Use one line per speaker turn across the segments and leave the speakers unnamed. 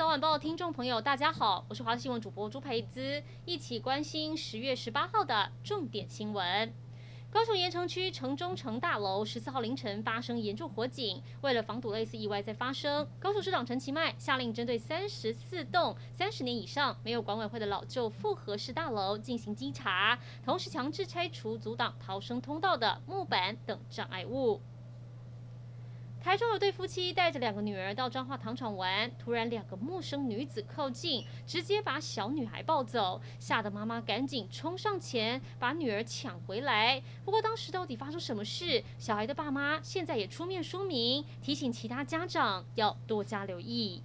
早晚报听众朋友，大家好，我是华新闻主播朱培姿，一起关心十月十八号的重点新闻。高雄盐埕区城中城大楼十四号凌晨发生严重火警，为了防堵类似意外再发生，高雄市长陈其迈下令针对三十四栋三十年以上没有管委会的老旧复合式大楼进行稽查，同时强制拆除阻挡逃生通道的木板等障碍物。台中有对夫妻带着两个女儿到彰化糖厂玩，突然两个陌生女子靠近，直接把小女孩抱走，吓得妈妈赶紧冲上前把女儿抢回来。不过当时到底发生什么事？小孩的爸妈现在也出面说明，提醒其他家长要多加留意。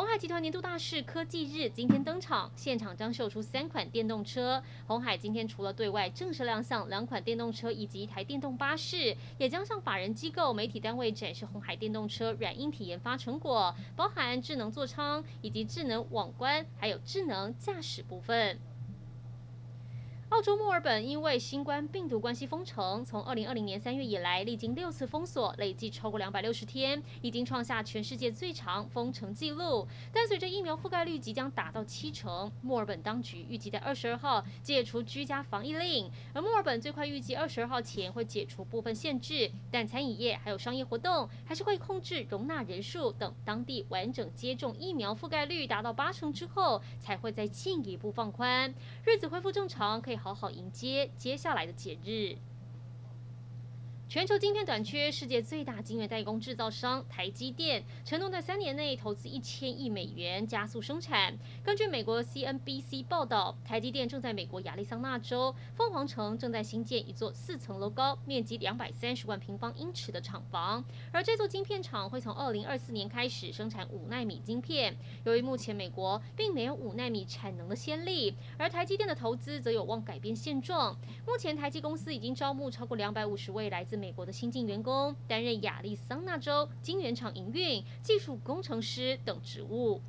红海集团年度大事科技日今天登场，现场将秀出三款电动车。红海今天除了对外正式亮相两款电动车以及一台电动巴士，也将向法人机构、媒体单位展示红海电动车软硬体研发成果，包含智能座舱以及智能网关，还有智能驾驶部分。澳洲墨尔本因为新冠病毒关系封城，从二零二零年三月以来，历经六次封锁，累计超过两百六十天，已经创下全世界最长封城纪录。但随着疫苗覆盖率即将达到七成，墨尔本当局预计在二十二号解除居家防疫令，而墨尔本最快预计二十二号前会解除部分限制，但餐饮业还有商业活动还是会控制容纳人数等，当地完整接种疫苗覆盖率达到八成之后，才会再进一步放宽，日子恢复正常，可以。好好好迎接接下来的节日。全球晶片短缺，世界最大晶圆代工制造商台积电承诺在三年内投资一千亿美元加速生产。根据美国 CNBC 报道，台积电正在美国亚利桑那州凤凰城正在新建一座四层楼高、面积两百三十万平方英尺的厂房，而这座晶片厂会从二零二四年开始生产五纳米晶片。由于目前美国并没有五纳米产能的先例，而台积电的投资则有望改变现状。目前台积公司已经招募超过两百五十位来自美国的新晋员工担任亚利桑那州晶圆厂营运、技术工程师等职务。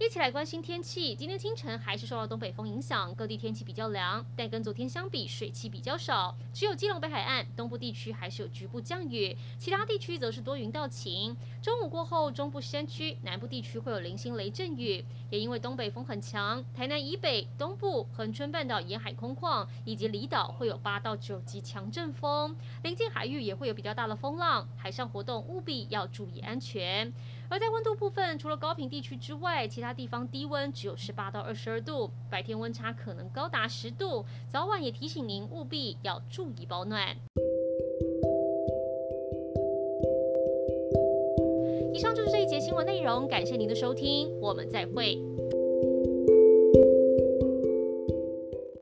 一起来关心天气。今天清晨还是受到东北风影响，各地天气比较凉，但跟昨天相比，水汽比较少。只有基隆北海岸东部地区还是有局部降雨，其他地区则是多云到晴。中午过后，中部山区、南部地区会有零星雷阵雨。也因为东北风很强，台南以北、东部、恒春半岛沿海空旷以及离岛会有八到九级强阵风，临近海域也会有比较大的风浪，海上活动务必要注意安全。而在温度部分，除了高频地区之外，其他地方低温只有十八到二十二度，白天温差可能高达十度，早晚也提醒您务必要注意保暖。以上就是这一节新闻内容，感谢您的收听，我们再会。